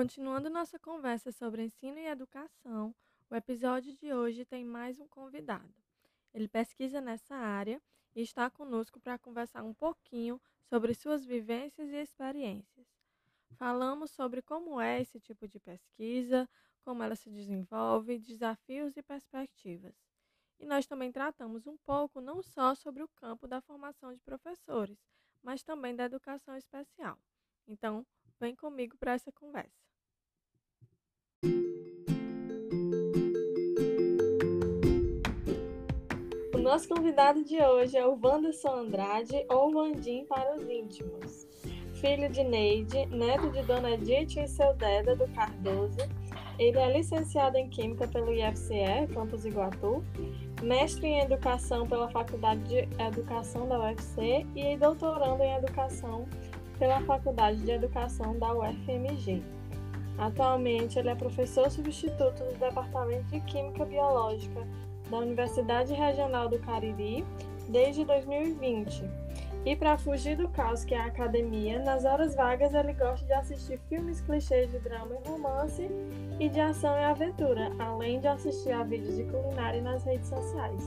Continuando nossa conversa sobre ensino e educação, o episódio de hoje tem mais um convidado. Ele pesquisa nessa área e está conosco para conversar um pouquinho sobre suas vivências e experiências. Falamos sobre como é esse tipo de pesquisa, como ela se desenvolve, desafios e perspectivas. E nós também tratamos um pouco não só sobre o campo da formação de professores, mas também da educação especial. Então, vem comigo para essa conversa. O nosso convidado de hoje é o Wanderson Andrade, ou Vandim para os íntimos. Filho de Neide, neto de Dona Edith e seu Deda do Cardoso, ele é licenciado em Química pelo IFCE, Campus Iguatu, mestre em Educação pela Faculdade de Educação da UFC e doutorando em Educação pela Faculdade de Educação da UFMG. Atualmente, ele é professor substituto do Departamento de Química Biológica da Universidade Regional do Cariri desde 2020. E para fugir do caos que é a academia, nas horas vagas ele gosta de assistir filmes clichês de drama e romance e de ação e aventura, além de assistir a vídeos de culinária nas redes sociais.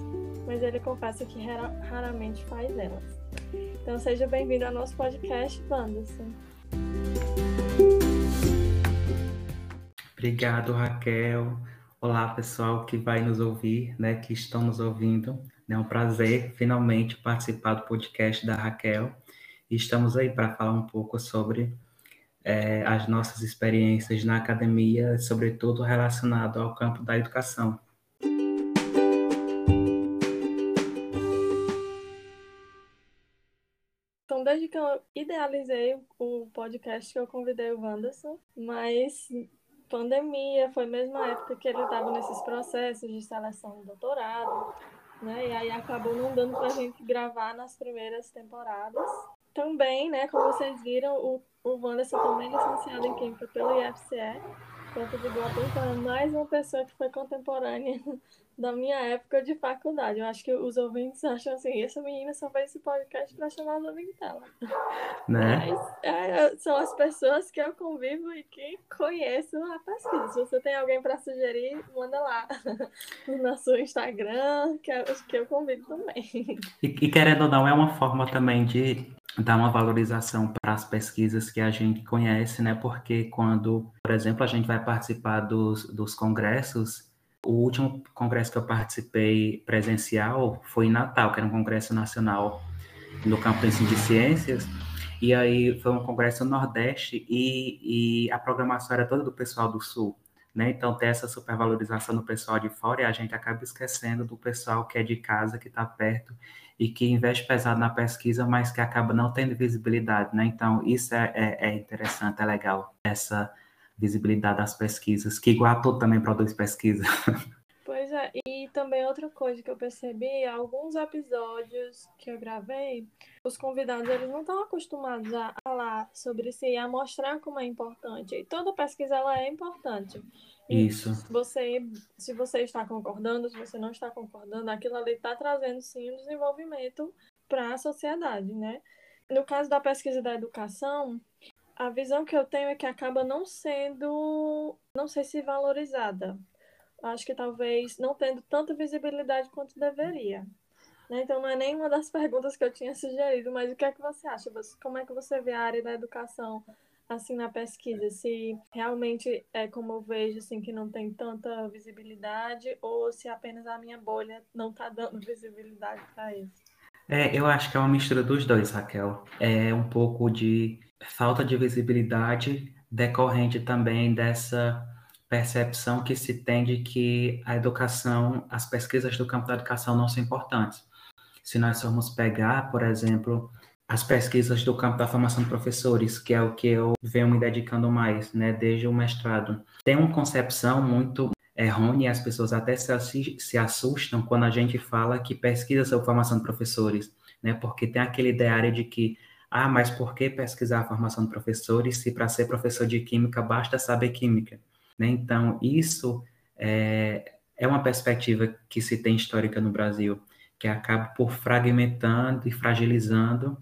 Mas ele confessa que raramente faz elas. Então seja bem-vindo ao nosso podcast, Wanderson. Obrigado, Raquel. Olá, pessoal que vai nos ouvir, né, que estão nos ouvindo. É um prazer finalmente participar do podcast da Raquel. E estamos aí para falar um pouco sobre é, as nossas experiências na academia, sobretudo relacionado ao campo da educação. Então, desde que eu idealizei o podcast que eu convidei o Wanderson, mas pandemia, foi mesmo a época que ele estava nesses processos de seleção do doutorado, né? E aí acabou não dando para a gente gravar nas primeiras temporadas. Também, né, como vocês viram, o, o Wanderson também é licenciado em Química pelo IFCE, então é mais uma pessoa que foi contemporânea da minha época de faculdade. Eu acho que os ouvintes acham assim, essa menina só fez esse podcast para chamar os ouvintes dela. Né? Mas é, são as pessoas que eu convivo e que conheço a pesquisa. Se você tem alguém para sugerir, manda lá no nosso Instagram, que, eu, que eu convido também. E, e querendo ou não, é uma forma também de dar uma valorização para as pesquisas que a gente conhece, né? Porque quando, por exemplo, a gente vai participar dos, dos congressos, o último congresso que eu participei presencial foi em Natal, que era um congresso nacional no campo de ensino de ciências, e aí foi um congresso no Nordeste e, e a programação era toda do pessoal do Sul, né? Então tem essa supervalorização do pessoal de fora e a gente acaba esquecendo do pessoal que é de casa, que está perto e que investe pesado na pesquisa, mas que acaba não tendo visibilidade, né? Então isso é, é, é interessante, é legal essa visibilidade das pesquisas, que Iguatu também produz pesquisa. Pois é, e também outra coisa que eu percebi, alguns episódios que eu gravei, os convidados eles não estão acostumados a falar sobre si, a mostrar como é importante. E toda pesquisa ela é importante. E Isso. Você, se você está concordando, se você não está concordando, aquilo ali está trazendo sim um desenvolvimento para a sociedade, né? No caso da pesquisa da educação, a visão que eu tenho é que acaba não sendo, não sei se valorizada. Acho que talvez não tendo tanta visibilidade quanto deveria. Né? Então não é nenhuma das perguntas que eu tinha sugerido, mas o que é que você acha? Como é que você vê a área da educação assim na pesquisa? Se realmente é como eu vejo assim que não tem tanta visibilidade ou se apenas a minha bolha não está dando visibilidade para isso? É, eu acho que é uma mistura dos dois, Raquel. É um pouco de falta de visibilidade decorrente também dessa percepção que se tem de que a educação, as pesquisas do campo da educação não são importantes. Se nós formos pegar, por exemplo, as pesquisas do campo da formação de professores, que é o que eu venho me dedicando mais, né, desde o mestrado. Tem uma concepção muito errônea, as pessoas até se, assustam quando a gente fala que pesquisa sobre formação de professores, né, porque tem aquele ideário de que, ah, mas por que pesquisar a formação de professores se para ser professor de química basta saber química? Né? Então, isso é, é uma perspectiva que se tem histórica no Brasil, que acaba por fragmentando e fragilizando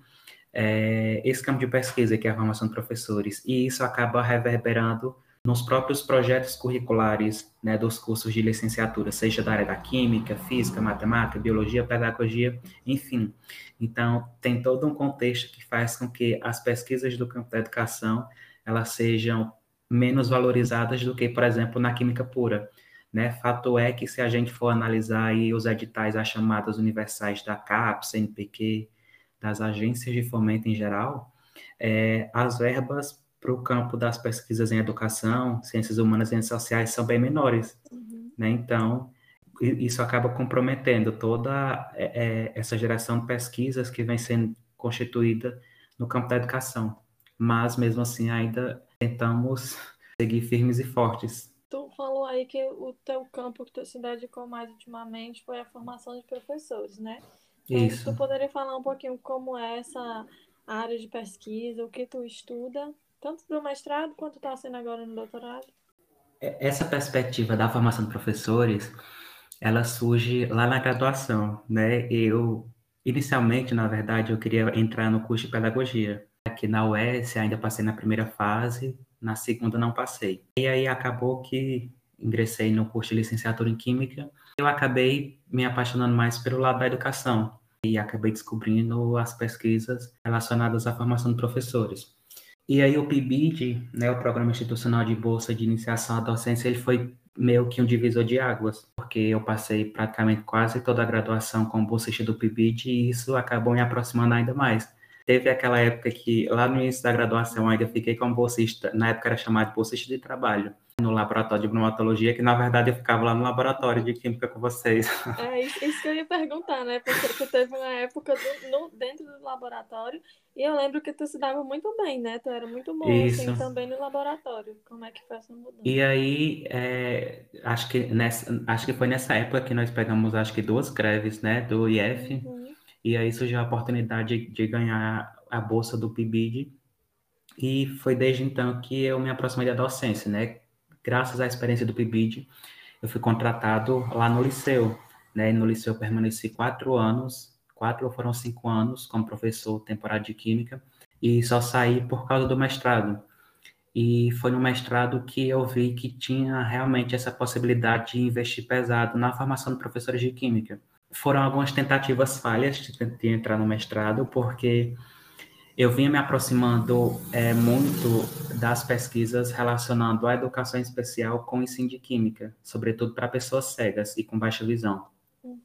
é, esse campo de pesquisa, que é a formação de professores, e isso acaba reverberando nos próprios projetos curriculares né, dos cursos de licenciatura, seja da área da química, física, matemática, biologia, pedagogia, enfim. Então, tem todo um contexto que faz com que as pesquisas do campo da educação elas sejam menos valorizadas do que, por exemplo, na química pura. Né? Fato é que se a gente for analisar aí os editais, as chamadas universais da CAPES, CNPq, das agências de fomento em geral, é, as verbas para o campo das pesquisas em educação, ciências humanas e ciências sociais são bem menores. Uhum. Né? Então, isso acaba comprometendo toda é, é, essa geração de pesquisas que vem sendo constituída no campo da educação. Mas, mesmo assim, ainda tentamos seguir firmes e fortes. Tu falou aí que o teu campo que tu se dedicou mais ultimamente foi a formação de professores, né? Isso. Tu poderia falar um pouquinho como é essa área de pesquisa, o que tu estuda, tanto do mestrado quanto está sendo agora no doutorado? É, essa perspectiva da formação de professores, ela surge lá na graduação, né? Eu, inicialmente, na verdade, eu queria entrar no curso de pedagogia. Aqui na UES, ainda passei na primeira fase, na segunda não passei. E aí acabou que ingressei no curso de licenciatura em Química. Eu acabei me apaixonando mais pelo lado da educação e acabei descobrindo as pesquisas relacionadas à formação de professores. E aí o PIBID, né, o Programa Institucional de Bolsa de Iniciação à Docência, ele foi meio que um divisor de águas, porque eu passei praticamente quase toda a graduação com bolsista do PIBID e isso acabou me aproximando ainda mais. Teve aquela época que, lá no início da graduação, ainda fiquei como bolsista, na época era chamado de bolsista de trabalho, no laboratório de bromatologia, que na verdade eu ficava lá no laboratório de química com vocês. É isso que eu ia perguntar, né? Porque tu teve uma época do, no, dentro do laboratório e eu lembro que tu se dava muito bem, né? Tu era muito bom assim, também no laboratório. Como é que foi essa mudança? E aí, é, acho, que nessa, acho que foi nessa época que nós pegamos, acho que duas greves, né? Do IF. Uhum. E aí surgiu a oportunidade de, de ganhar a bolsa do PIBID. E foi desde então que eu me aproximei da docência, né? Graças à experiência do PIBID, eu fui contratado lá no liceu, né? No liceu eu permaneci quatro anos, quatro ou foram cinco anos como professor temporário de Química, e só saí por causa do mestrado. E foi no mestrado que eu vi que tinha realmente essa possibilidade de investir pesado na formação de professores de Química foram algumas tentativas falhas de entrar no mestrado, porque eu vinha me aproximando é, muito das pesquisas relacionando a educação especial com o ensino de química, sobretudo para pessoas cegas e com baixa visão. Uhum.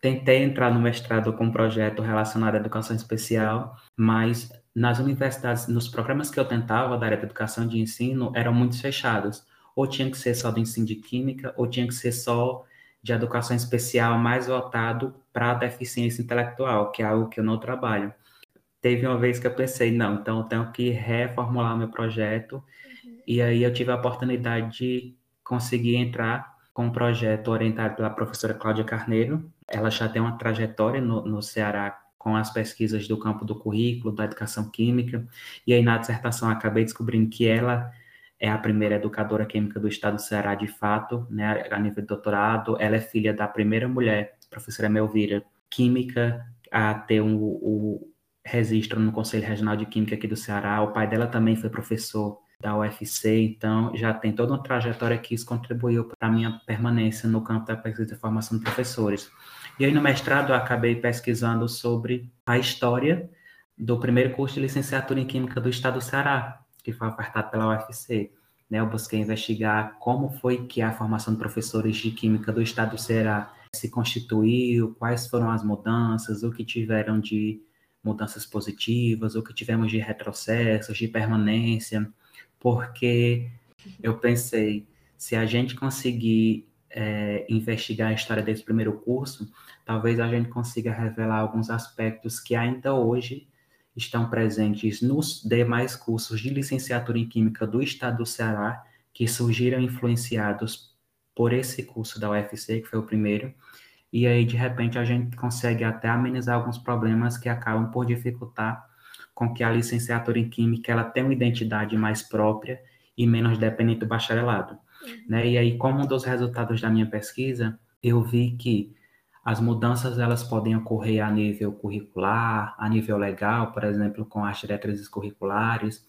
Tentei entrar no mestrado com um projeto relacionado à educação especial, mas nas universidades, nos programas que eu tentava da área de educação de ensino, eram muito fechados. Ou tinha que ser só do ensino de química, ou tinha que ser só de educação especial mais voltado para a deficiência intelectual, que é algo que eu não trabalho. Teve uma vez que eu pensei, não, então eu tenho que reformular meu projeto, uhum. e aí eu tive a oportunidade de conseguir entrar com um projeto orientado pela professora Cláudia Carneiro. Ela já tem uma trajetória no, no Ceará com as pesquisas do campo do currículo, da educação química, e aí na dissertação acabei descobrindo que ela é a primeira educadora química do estado do Ceará, de fato, né, a nível de doutorado. Ela é filha da primeira mulher, professora Melvira, química, a ter um, o registro no Conselho Regional de Química aqui do Ceará. O pai dela também foi professor da UFC, então já tem toda uma trajetória que isso contribuiu para a minha permanência no campo da pesquisa e formação de professores. E aí no mestrado eu acabei pesquisando sobre a história do primeiro curso de licenciatura em Química do estado do Ceará, que foi ofertado pela UFC. Né? Eu busquei investigar como foi que a formação de professores de Química do Estado do Ceará se constituiu, quais foram as mudanças, o que tiveram de mudanças positivas, o que tivemos de retrocessos, de permanência, porque eu pensei, se a gente conseguir é, investigar a história desse primeiro curso, talvez a gente consiga revelar alguns aspectos que ainda hoje estão presentes nos demais cursos de licenciatura em Química do Estado do Ceará, que surgiram influenciados por esse curso da UFC, que foi o primeiro, e aí de repente a gente consegue até amenizar alguns problemas que acabam por dificultar com que a licenciatura em Química ela tenha uma identidade mais própria e menos dependente do bacharelado. Uhum. Né? E aí, como um dos resultados da minha pesquisa, eu vi que as mudanças elas podem ocorrer a nível curricular, a nível legal, por exemplo, com as diretrizes curriculares,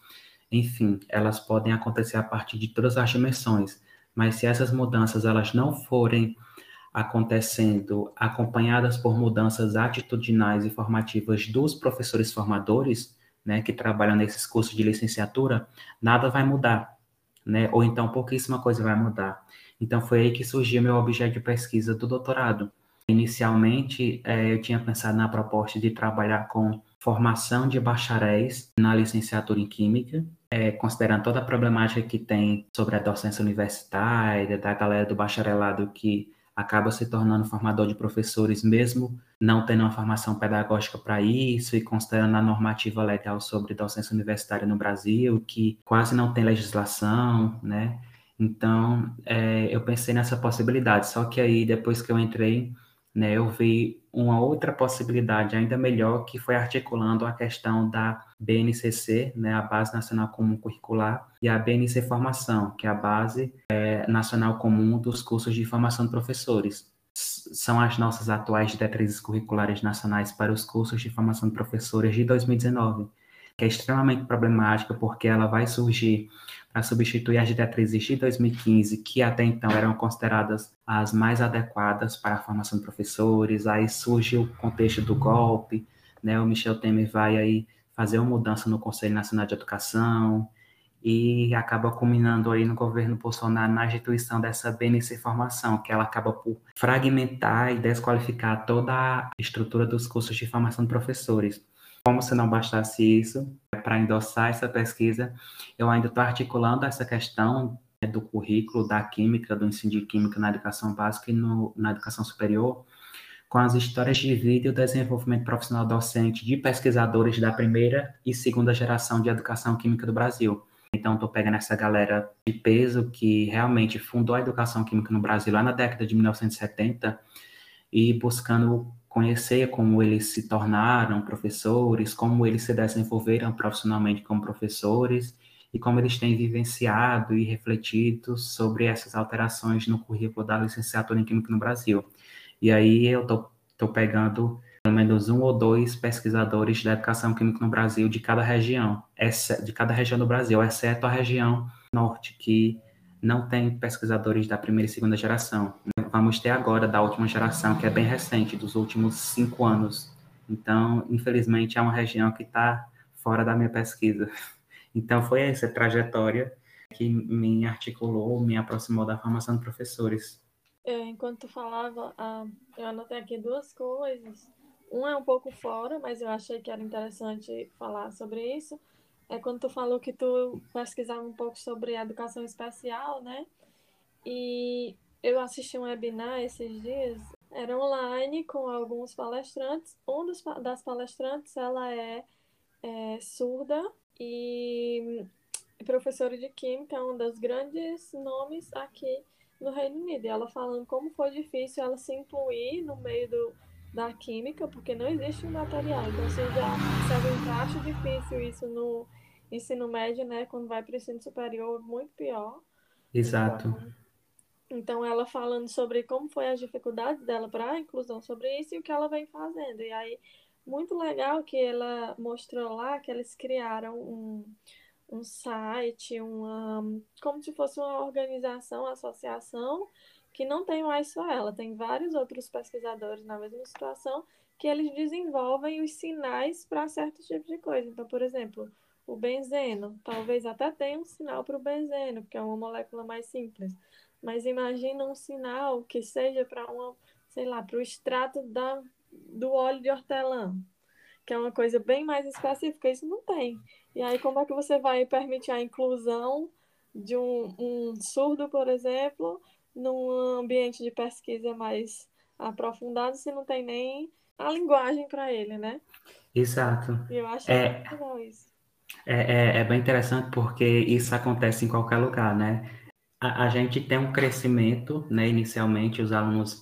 enfim, elas podem acontecer a partir de todas as dimensões. Mas se essas mudanças elas não forem acontecendo acompanhadas por mudanças atitudinais e formativas dos professores formadores, né, que trabalham nesses cursos de licenciatura, nada vai mudar, né? Ou então pouquíssima coisa vai mudar. Então foi aí que surgiu meu objeto de pesquisa do doutorado. Inicialmente, é, eu tinha pensado na proposta de trabalhar com formação de bacharéis na licenciatura em Química, é, considerando toda a problemática que tem sobre a docência universitária, da galera do bacharelado que acaba se tornando formador de professores, mesmo não tendo uma formação pedagógica para isso e considerando a normativa legal sobre docência universitária no Brasil, que quase não tem legislação, né? Então, é, eu pensei nessa possibilidade, só que aí, depois que eu entrei né, eu vi uma outra possibilidade ainda melhor, que foi articulando a questão da BNCC, né, a Base Nacional Comum Curricular, e a BNC Formação, que é a Base é, Nacional Comum dos Cursos de Formação de Professores. São as nossas atuais diretrizes curriculares nacionais para os cursos de formação de professores de 2019, que é extremamente problemática porque ela vai surgir para substituir as diretrizes de 2015, que até então eram consideradas as mais adequadas para a formação de professores. Aí surge o contexto do golpe, né? O Michel Temer vai aí fazer uma mudança no Conselho Nacional de Educação e acaba culminando aí no governo Bolsonaro na instituição dessa BNC Formação, que ela acaba por fragmentar e desqualificar toda a estrutura dos cursos de formação de professores. Como se não bastasse isso, para endossar essa pesquisa, eu ainda estou articulando essa questão né, do currículo da química, do ensino de química na educação básica e no, na educação superior, com as histórias de vida e o desenvolvimento profissional docente de pesquisadores da primeira e segunda geração de educação química do Brasil. Então, estou pegando essa galera de peso que realmente fundou a educação química no Brasil lá na década de 1970 e buscando conhecer como eles se tornaram professores, como eles se desenvolveram profissionalmente como professores e como eles têm vivenciado e refletido sobre essas alterações no currículo da licenciatura em Química no Brasil. E aí eu estou pegando pelo menos um ou dois pesquisadores da educação química no Brasil de cada região, de cada região do Brasil, exceto a região norte, que não tem pesquisadores da primeira e segunda geração. Vamos ter agora da última geração, que é bem recente, dos últimos cinco anos. Então, infelizmente, é uma região que está fora da minha pesquisa. Então, foi essa trajetória que me articulou, me aproximou da formação de professores. É, enquanto tu falava, ah, eu anotei aqui duas coisas. Um é um pouco fora, mas eu achei que era interessante falar sobre isso é quando tu falou que tu pesquisava um pouco sobre educação especial, né? E eu assisti um webinar esses dias, era online com alguns palestrantes. Um dos, das palestrantes, ela é, é surda e professora de química, é um dos grandes nomes aqui no Reino Unido. E ela falando como foi difícil ela se incluir no meio do, da química, porque não existe um material. Então, você já percebe que acha difícil isso no ensino médio, né? Quando vai para o ensino superior, muito pior. Exato. Então, então, ela falando sobre como foi as dificuldades dela para a inclusão sobre isso e o que ela vem fazendo. E aí, muito legal que ela mostrou lá que eles criaram um, um site, uma, como se fosse uma organização, uma associação, que não tem mais só ela, tem vários outros pesquisadores na mesma situação que eles desenvolvem os sinais para certos tipos de coisa. Então, por exemplo, o benzeno. Talvez até tenha um sinal para o benzeno, porque é uma molécula mais simples. Mas imagina um sinal que seja para uma, sei lá, para o extrato da, do óleo de hortelã, que é uma coisa bem mais específica. Isso não tem. E aí, como é que você vai permitir a inclusão de um, um surdo, por exemplo, num ambiente de pesquisa mais aprofundado se não tem nem a linguagem para ele, né? Exato. E eu acho É, muito legal isso. É, é, é bem interessante porque isso acontece em qualquer lugar, né? A, a gente tem um crescimento, né? Inicialmente, os alunos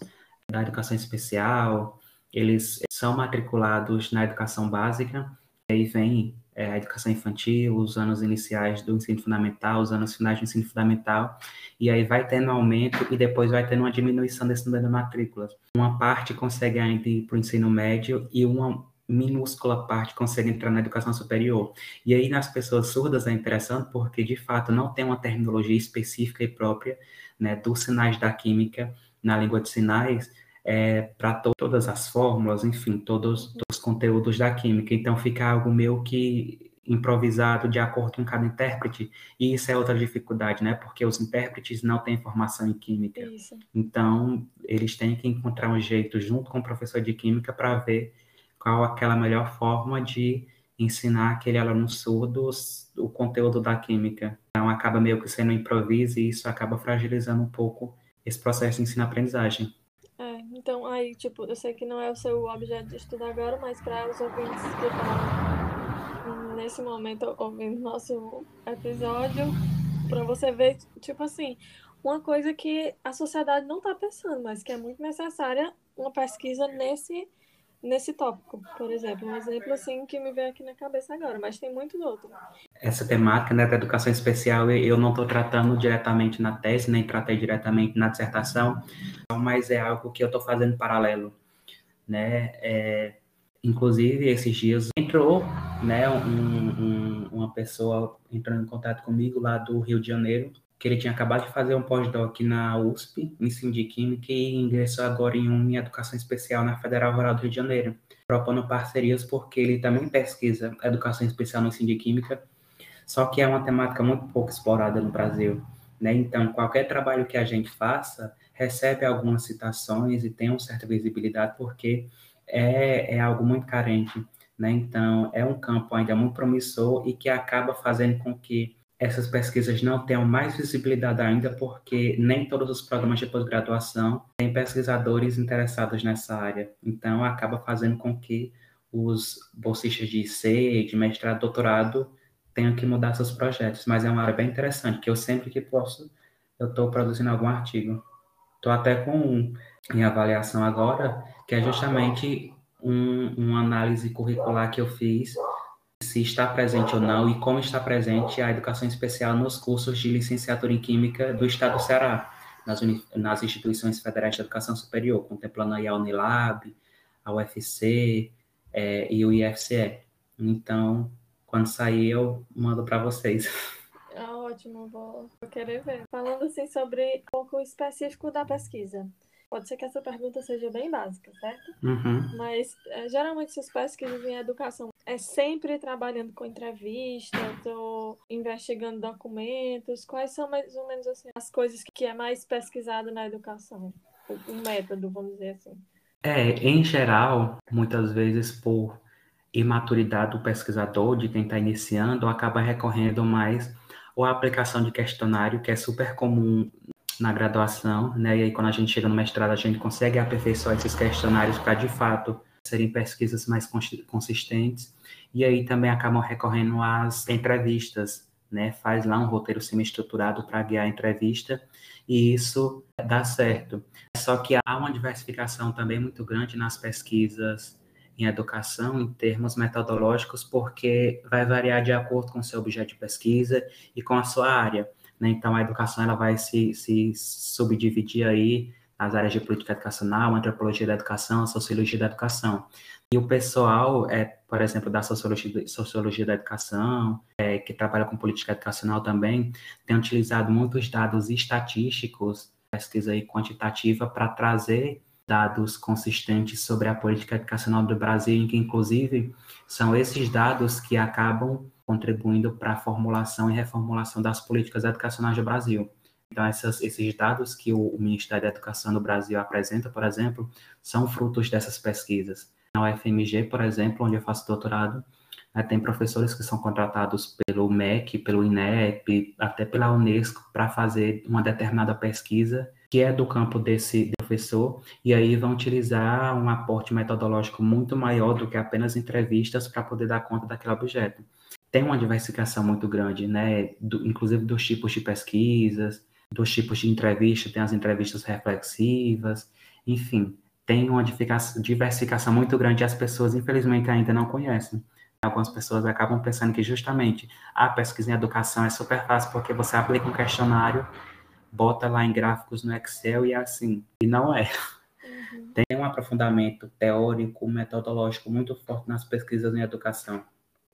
da educação especial, eles são matriculados na educação básica, e aí vem é, a educação infantil, os anos iniciais do ensino fundamental, os anos finais do ensino fundamental, e aí vai tendo um aumento e depois vai tendo uma diminuição desse número de matrículas. Uma parte consegue ainda ir para o ensino médio e uma minúscula parte consegue entrar na educação superior. E aí nas pessoas surdas é interessante porque de fato não tem uma terminologia específica e própria né, dos sinais da química na língua de sinais é, para to todas as fórmulas, enfim, todos os conteúdos da química. Então fica algo meio que improvisado de acordo com cada intérprete, e isso é outra dificuldade, né? Porque os intérpretes não têm formação em química. Isso. Então, eles têm que encontrar um jeito junto com o professor de química para ver qual aquela melhor forma de ensinar aquele aluno surdo o conteúdo da química. Então, acaba meio que sendo improviso e isso acaba fragilizando um pouco esse processo de ensino-aprendizagem. É, então aí, tipo, eu sei que não é o seu objeto de estudo agora, mas para os ouvintes que estão nesse momento ouvindo nosso episódio, para você ver, tipo assim, uma coisa que a sociedade não está pensando, mas que é muito necessária uma pesquisa nesse nesse tópico, por exemplo. Um exemplo assim que me veio aqui na cabeça agora, mas tem muitos outros. Essa temática né, da educação especial eu não estou tratando diretamente na tese, nem tratei diretamente na dissertação, mas é algo que eu estou fazendo paralelo. Né? É, inclusive, esses dias entrou né, um, um, uma pessoa entrando em contato comigo lá do Rio de Janeiro, que ele tinha acabado de fazer um pós-doc na USP, em ensino de Química, e ingressou agora em um em Educação Especial na Federal Rural do Rio de Janeiro, propondo parcerias porque ele também pesquisa Educação Especial no ensino de Química, só que é uma temática muito pouco explorada no Brasil. Né? Então, qualquer trabalho que a gente faça recebe algumas citações e tem uma certa visibilidade porque é, é algo muito carente. Né? Então, é um campo ainda muito promissor e que acaba fazendo com que essas pesquisas não tenham mais visibilidade ainda, porque nem todos os programas de pós-graduação têm pesquisadores interessados nessa área. Então, acaba fazendo com que os bolsistas de IC, de mestrado, doutorado, tenham que mudar seus projetos. Mas é uma área bem interessante, que eu sempre que posso, eu estou produzindo algum artigo. Estou até com um em avaliação agora, que é justamente um, uma análise curricular que eu fiz se está presente ou não e como está presente a educação especial nos cursos de licenciatura em Química do Estado do Ceará, nas, nas instituições federais de educação superior, contemplando aí a Unilab, a UFC é, e o IFCE. Então, quando sair, eu mando para vocês. Ah, ótimo, vou, vou querer ver. Falando assim sobre um pouco específico da pesquisa. Pode ser que essa pergunta seja bem básica, certo? Uhum. Mas é, geralmente essas pesquisas em educação é sempre trabalhando com entrevistas ou investigando documentos. Quais são mais ou menos assim, as coisas que é mais pesquisado na educação? O, o método, vamos dizer assim. É, em geral, muitas vezes por imaturidade do pesquisador, de quem está iniciando, acaba recorrendo mais ou a aplicação de questionário, que é super comum na graduação, né? E aí quando a gente chega no mestrado, a gente consegue aperfeiçoar esses questionários para de fato serem pesquisas mais consistentes. E aí também acabam recorrendo às entrevistas, né? Faz lá um roteiro semi-estruturado para guiar a entrevista e isso dá certo. Só que há uma diversificação também muito grande nas pesquisas em educação em termos metodológicos, porque vai variar de acordo com o seu objeto de pesquisa e com a sua área. Né? Então, a educação ela vai se, se subdividir aí nas áreas de política educacional, antropologia da educação, sociologia da educação. E o pessoal, é, por exemplo, da sociologia, sociologia da educação, é, que trabalha com política educacional também, tem utilizado muitos dados estatísticos, pesquisa aí quantitativa, para trazer dados consistentes sobre a política educacional do Brasil, em que, inclusive, são esses dados que acabam contribuindo para a formulação e reformulação das políticas educacionais do Brasil. Então, essas, esses dados que o, o Ministério da Educação do Brasil apresenta, por exemplo, são frutos dessas pesquisas. Na UFMG, por exemplo, onde eu faço doutorado, né, tem professores que são contratados pelo MEC, pelo INEP, até pela Unesco, para fazer uma determinada pesquisa que é do campo desse professor, e aí vão utilizar um aporte metodológico muito maior do que apenas entrevistas para poder dar conta daquele objeto. Tem uma diversificação muito grande, né? Do, inclusive dos tipos de pesquisas, dos tipos de entrevista, tem as entrevistas reflexivas, enfim, tem uma diversificação muito grande e as pessoas, infelizmente, ainda não conhecem. Algumas pessoas acabam pensando que justamente a pesquisa em educação é super fácil porque você aplica um questionário bota lá em gráficos no Excel e é assim. E não é. Uhum. Tem um aprofundamento teórico, metodológico muito forte nas pesquisas em educação.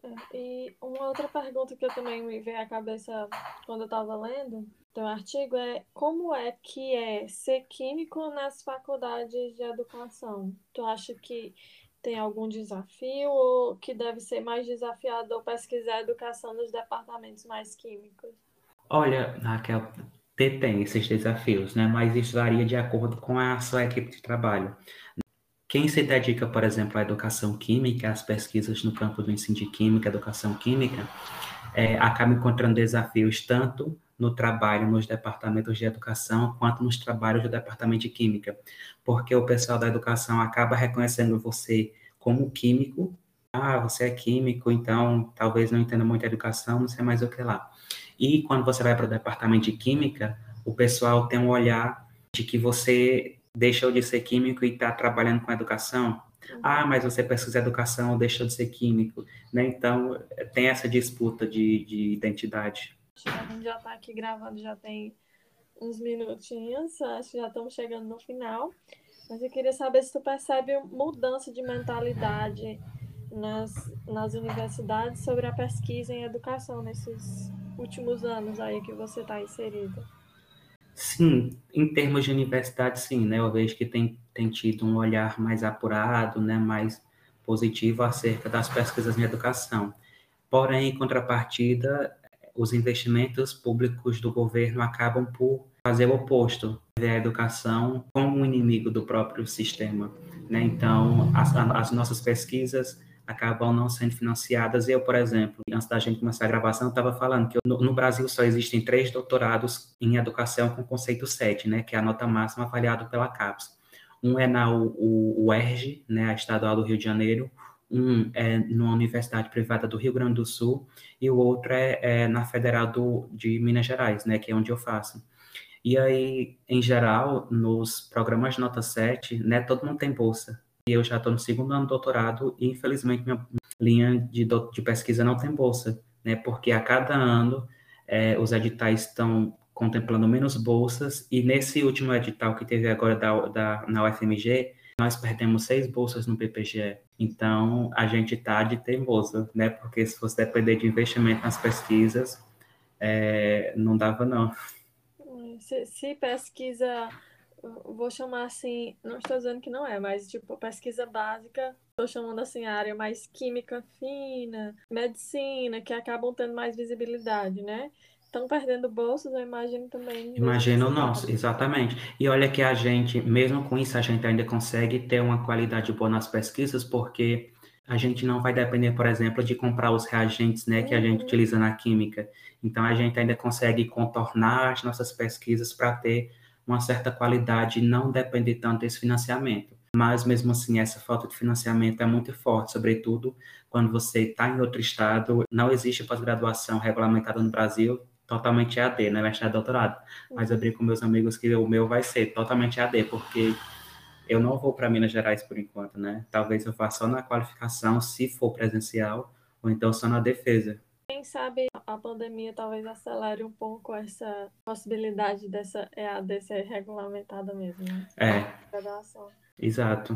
É, e uma outra pergunta que eu também me veio à cabeça quando eu estava lendo teu artigo é como é que é ser químico nas faculdades de educação? Tu acha que tem algum desafio ou que deve ser mais desafiador pesquisar educação nos departamentos mais químicos? Olha, Raquel, tem esses desafios, né? Mas isso varia de acordo com a sua equipe de trabalho. Quem se dedica, por exemplo, à educação química, às pesquisas no campo do ensino de química, educação química, é, acaba encontrando desafios tanto no trabalho nos departamentos de educação quanto nos trabalhos do departamento de química, porque o pessoal da educação acaba reconhecendo você como químico. Ah, você é químico, então talvez não entenda muito a educação, não sei mais o que lá. E quando você vai para o departamento de química, o pessoal tem um olhar de que você deixou de ser químico e está trabalhando com educação. Uhum. Ah, mas você pesquisa educação ou deixou de ser químico, né? Então, tem essa disputa de, de identidade. A gente já está aqui gravando, já tem uns minutinhos, acho que já estamos chegando no final. Mas eu queria saber se tu percebe mudança de mentalidade nas, nas universidades sobre a pesquisa em educação nesses últimos anos aí que você está inserida? Sim, em termos de universidade, sim, né? Eu vejo que tem, tem tido um olhar mais apurado, né? Mais positivo acerca das pesquisas em educação. Porém, em contrapartida, os investimentos públicos do governo acabam por fazer o oposto, ver a educação como um inimigo do próprio sistema. Né? Então, as, as nossas pesquisas acabam não sendo financiadas. Eu, por exemplo, antes da gente começar a gravação, estava falando que no, no, Brasil só existem três doutorados em educação com conceito 7, né, que é a nota máxima avaliada pela CAPES. Um é na UERJ, né, a Estadual do Rio de Janeiro, um é numa universidade privada do Rio Grande do Sul e o outro é, é na Federal do, de Minas Gerais, né, que é onde eu faço. E aí, em geral, nos programas de nota 7, né, todo mundo tem bolsa, e eu já estou no segundo ano do doutorado e, infelizmente, minha linha de, de pesquisa não tem bolsa, né? Porque a cada ano é, os editais estão contemplando menos bolsas e nesse último edital que teve agora da, da, na UFMG, nós perdemos seis bolsas no PPGE. Então, a gente está de ter bolsa, né? Porque se fosse depender de investimento nas pesquisas, é, não dava, não. Se, se pesquisa vou chamar assim, não estou dizendo que não é, mas tipo, pesquisa básica, estou chamando assim a área mais química fina, medicina, que acabam tendo mais visibilidade, né? Estão perdendo bolsas, eu imagino também. Imagino nosso, exatamente. E olha que a gente, mesmo com isso, a gente ainda consegue ter uma qualidade boa nas pesquisas, porque a gente não vai depender, por exemplo, de comprar os reagentes né, que a gente uhum. utiliza na química. Então, a gente ainda consegue contornar as nossas pesquisas para ter uma certa qualidade e não depender tanto desse financiamento. Mas, mesmo assim, essa falta de financiamento é muito forte, sobretudo quando você está em outro estado. Não existe pós-graduação regulamentada no Brasil, totalmente EAD, né? Mestrado e doutorado. Mas eu brinco com meus amigos que o meu vai ser totalmente EAD, porque eu não vou para Minas Gerais por enquanto, né? Talvez eu faça só na qualificação, se for presencial, ou então só na defesa. Quem sabe a pandemia talvez acelere um pouco essa possibilidade dessa EAD ser regulamentada mesmo. Né? É. Exato.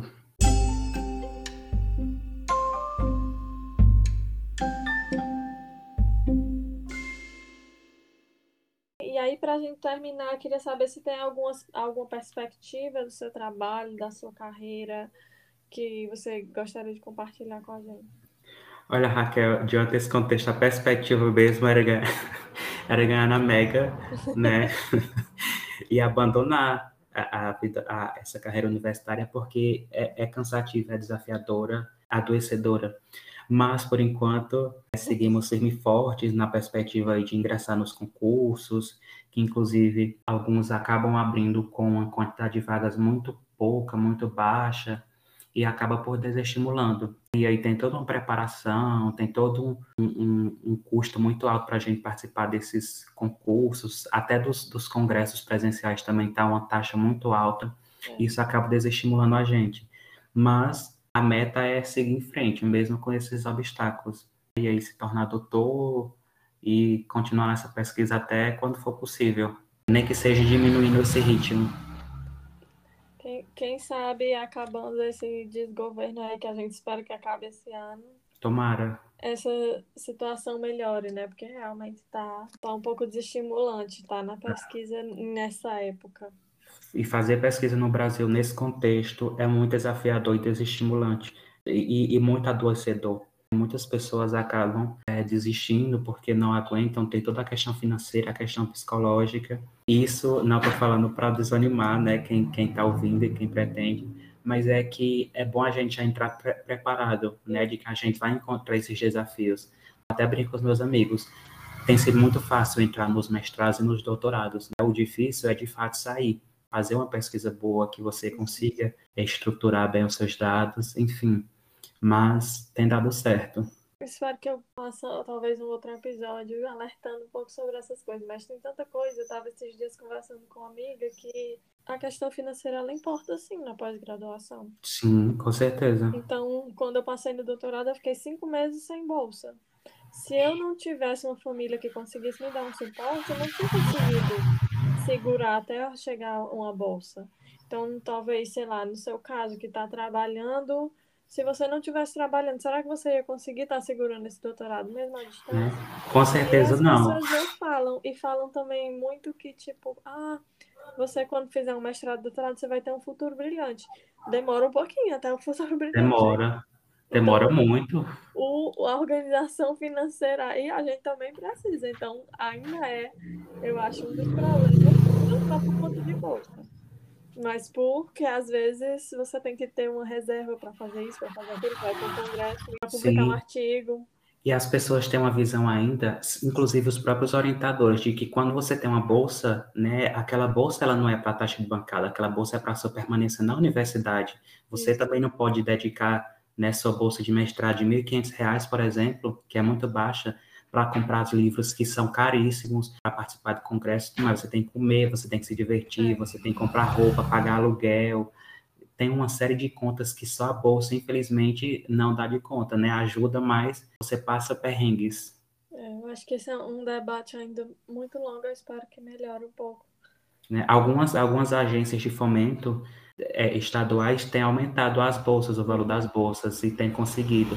E aí, para a gente terminar, queria saber se tem algumas, alguma perspectiva do seu trabalho, da sua carreira, que você gostaria de compartilhar com a gente. Olha, Raquel, diante desse contexto, a perspectiva mesmo era ganhar, era ganhar na Mega, né? e abandonar a, a a, essa carreira universitária, porque é, é cansativa, é desafiadora, adoecedora. mas por enquanto seguimos firme fortes na perspectiva de ingressar nos concursos, que inclusive alguns acabam abrindo com uma quantidade de vagas muito pouca, muito baixa, e acaba por desestimulando. E aí tem toda uma preparação, tem todo um, um, um custo muito alto para a gente participar desses concursos, até dos, dos congressos presenciais também está uma taxa muito alta, é. isso acaba desestimulando a gente. Mas a meta é seguir em frente, mesmo com esses obstáculos. E aí se tornar doutor e continuar nessa pesquisa até quando for possível, nem que seja diminuindo esse ritmo. Quem, sabe acabando esse desgoverno aí que a gente espera que acabe esse ano. Tomara. Essa situação melhore, né? Porque realmente tá, tá um pouco desestimulante, tá? Na pesquisa nessa época. E fazer pesquisa no Brasil nesse contexto é muito desafiador e desestimulante e, e muito adoecedor. Muitas pessoas acabam é, desistindo porque não aguentam, tem toda a questão financeira, a questão psicológica. Isso não estou falando para desanimar né, quem está ouvindo e quem pretende, mas é que é bom a gente já entrar pre preparado, né, de que a gente vai encontrar esses desafios. Até brinco com os meus amigos, tem sido muito fácil entrar nos mestrados e nos doutorados. Né? O difícil é de fato sair, fazer uma pesquisa boa que você consiga estruturar bem os seus dados, enfim mas tem dado certo. Espero que eu faça talvez um outro episódio alertando um pouco sobre essas coisas, mas tem tanta coisa. Eu tava esses dias conversando com uma amiga que a questão financeira ela importa sim na pós-graduação. Sim, com certeza. Então, quando eu passei no doutorado, eu fiquei cinco meses sem bolsa. Se eu não tivesse uma família que conseguisse me dar um suporte, eu não tinha conseguido segurar até chegar uma bolsa. Então, talvez, sei lá, no seu caso, que está trabalhando se você não estivesse trabalhando, será que você ia conseguir estar segurando esse doutorado mesmo à distância? É, com certeza as não. As pessoas não falam e falam também muito que tipo, ah, você quando fizer um mestrado, doutorado, você vai ter um futuro brilhante. Demora um pouquinho até o futuro brilhante. Demora. Demora então, muito. O, a organização financeira aí a gente também precisa. Então, ainda é, eu acho, um dos problemas, não só por conta de bolsa mas porque às vezes você tem que ter uma reserva para fazer isso, para fazer aquilo, para ir para o congresso, para publicar Sim. um artigo. E as pessoas têm uma visão ainda, inclusive os próprios orientadores, de que quando você tem uma bolsa, né, aquela bolsa ela não é para taxa de bancada, aquela bolsa é para sua permanência na universidade. Você Isso. também não pode dedicar né, sua bolsa de mestrado de R$ 1.500, por exemplo, que é muito baixa, para comprar os livros que são caríssimos, para participar do congresso, mas você tem que comer, você tem que se divertir, é. você tem que comprar roupa, pagar aluguel. Tem uma série de contas que só a bolsa, infelizmente, não dá de conta, né? Ajuda, mas você passa perrengues. É, eu acho que esse é um debate ainda muito longo, eu espero que melhore um pouco. Né? Algumas, algumas agências de fomento é, estaduais têm aumentado as bolsas, o valor das bolsas, e têm conseguido,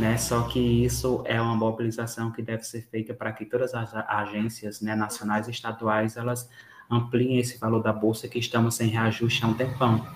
né? Só que isso é uma mobilização que deve ser feita para que todas as agências né, nacionais e estaduais, elas ampliem esse valor da bolsa que estamos sem reajuste há um tempão.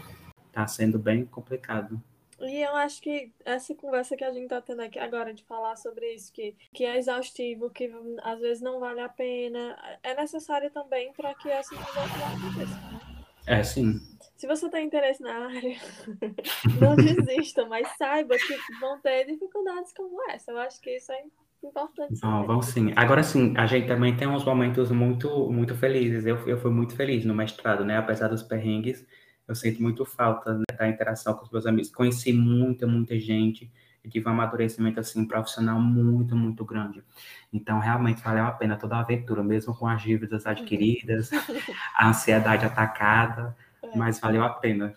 Está sendo bem complicado. E eu acho que essa conversa que a gente está tendo aqui agora de falar sobre isso, que, que é exaustivo, que às vezes não vale a pena, é necessário também para que essa conversa aconteça. Né? É, sim. Se você tem interesse na área, não desista, mas saiba que vão ter dificuldades como essa. Eu acho que isso é importante. Não, vão sim. Agora sim, a gente também tem uns momentos muito, muito felizes. Eu, eu fui muito feliz no mestrado, né? Apesar dos perrengues, eu sinto muito falta né, da interação com os meus amigos. Conheci muita, muita gente e tive um amadurecimento assim profissional muito, muito grande. Então, realmente valeu a pena toda a aventura, mesmo com as dívidas adquiridas, a ansiedade atacada é. mas valeu a pena.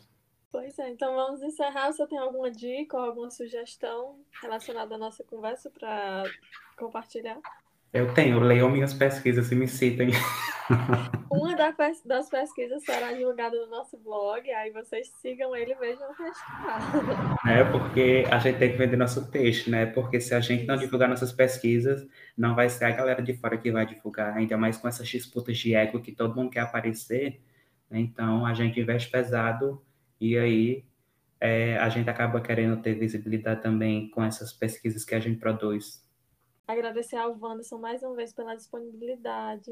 Pois é, então vamos encerrar. Você tem alguma dica ou alguma sugestão relacionada à nossa conversa para compartilhar? Eu tenho, leiam minhas pesquisas e me citem. Uma das pesquisas será divulgada no nosso blog, aí vocês sigam ele e vejam o resultado. É, porque a gente tem que vender nosso peixe, né? Porque se a gente não divulgar nossas pesquisas, não vai ser a galera de fora que vai divulgar, ainda mais com essas disputas de ego que todo mundo quer aparecer. Então, a gente investe pesado e aí é, a gente acaba querendo ter visibilidade também com essas pesquisas que a gente produz. Agradecer ao Wanderson mais uma vez pela disponibilidade,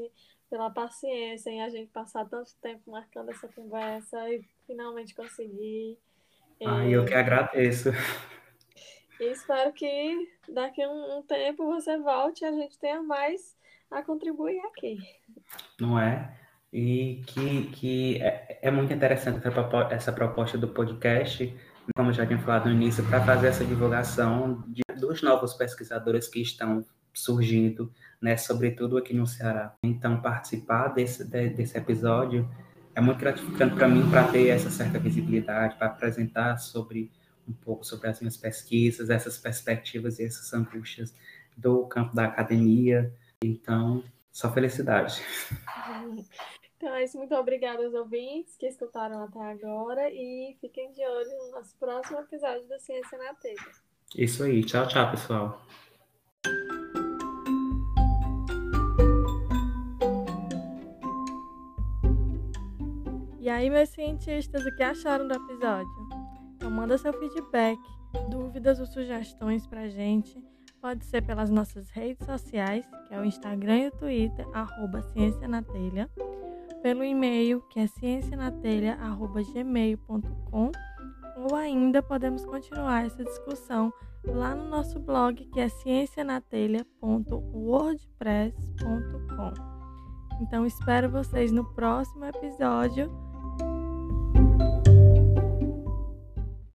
pela paciência em a gente passar tanto tempo marcando essa conversa e finalmente conseguir. Ah, eu que agradeço. E espero que daqui a um, um tempo você volte e a gente tenha mais a contribuir aqui. Não é? E que, que é, é muito interessante essa proposta do podcast, como já tinha falado no início, para fazer essa divulgação de, dos novos pesquisadores que estão surgindo, né, sobretudo aqui no Ceará. Então, participar desse, desse episódio é muito gratificante para mim, para ter essa certa visibilidade, para apresentar sobre um pouco sobre as minhas pesquisas, essas perspectivas e essas angústias do campo da academia. Então, só felicidade. Então é isso, muito obrigada aos ouvintes que escutaram até agora e fiquem de olho no nosso próximo episódio da Ciência na Telha. Isso aí, tchau, tchau, pessoal. E aí, meus cientistas, o que acharam do episódio? Então manda seu feedback, dúvidas ou sugestões pra gente. Pode ser pelas nossas redes sociais, que é o Instagram e o Twitter, arroba Ciência na Telha, pelo e-mail, que é ciencianatelha.gmail.com, ou ainda podemos continuar essa discussão lá no nosso blog, que é ciencianatelha.wordpress.com. Então espero vocês no próximo episódio